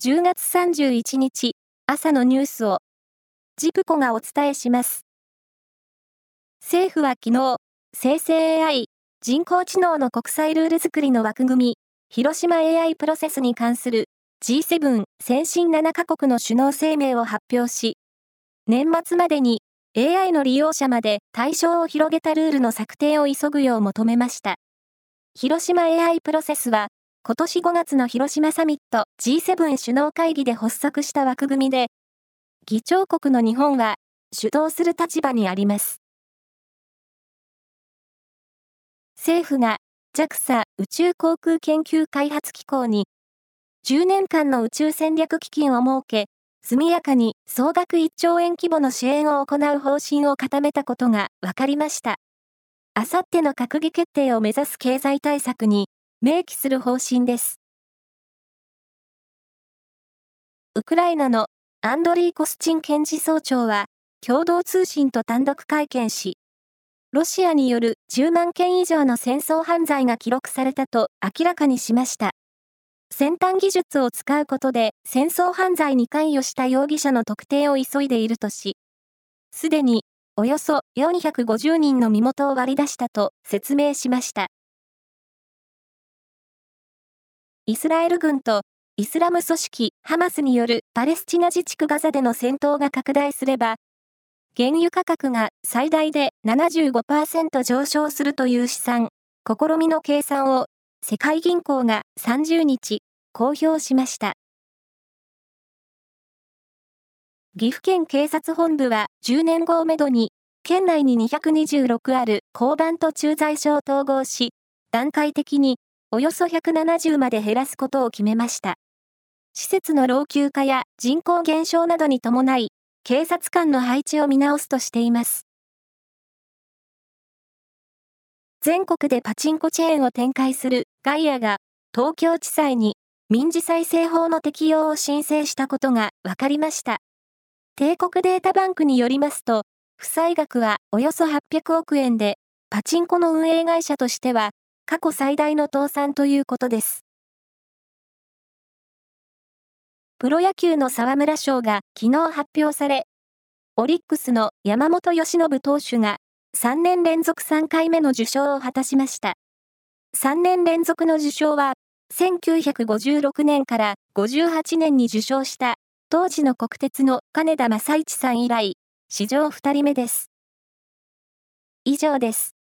10月31日朝のニュースをジプコがお伝えします。政府は昨日、生成 AI 人工知能の国際ルール作りの枠組み、広島 AI プロセスに関する G7 先進7カ国の首脳声明を発表し、年末までに AI の利用者まで対象を広げたルールの策定を急ぐよう求めました。広島 AI プロセスは、今年5月の広島サミット G7 首脳会議で発足した枠組みで、議長国の日本は主導する立場にあります。政府が JAXA 宇宙航空研究開発機構に10年間の宇宙戦略基金を設け、速やかに総額1兆円規模の支援を行う方針を固めたことが分かりました。あさっての閣議決定を目指す経済対策に明記する方針です。ウクライナのアンドリー・コスチン検事総長は、共同通信と単独会見し、ロシアによる10万件以上の戦争犯罪が記録されたと明らかにしました。先端技術を使うことで戦争犯罪に関与した容疑者の特定を急いでいるとし、すでにおよそ450人の身元を割り出したと説明しました。イスラエル軍とイスラム組織ハマスによるパレスチナ自治区ガザでの戦闘が拡大すれば、原油価格が最大で75%上昇するという試算、試みの計算を世界銀行が30日公表しました。岐阜県警察本部は10年後をめどに、県内に226ある交番と駐在所を統合し、段階的におよそ170まで減らすことを決めました。施設の老朽化や人口減少などに伴い、警察官の配置を見直すとしています。全国でパチンコチェーンを展開するガイアが東京地裁に民事再生法の適用を申請したことが分かりました。帝国データバンクによりますと、負債額はおよそ800億円で、パチンコの運営会社としては過去最大の倒産ということです。プロ野球の沢村賞が昨日発表され、オリックスの山本由伸投手が3年連続3回目の受賞を果たしました。3年連続の受賞は、1956年から58年に受賞した当時の国鉄の金田正一さん以来、史上2人目です。以上です。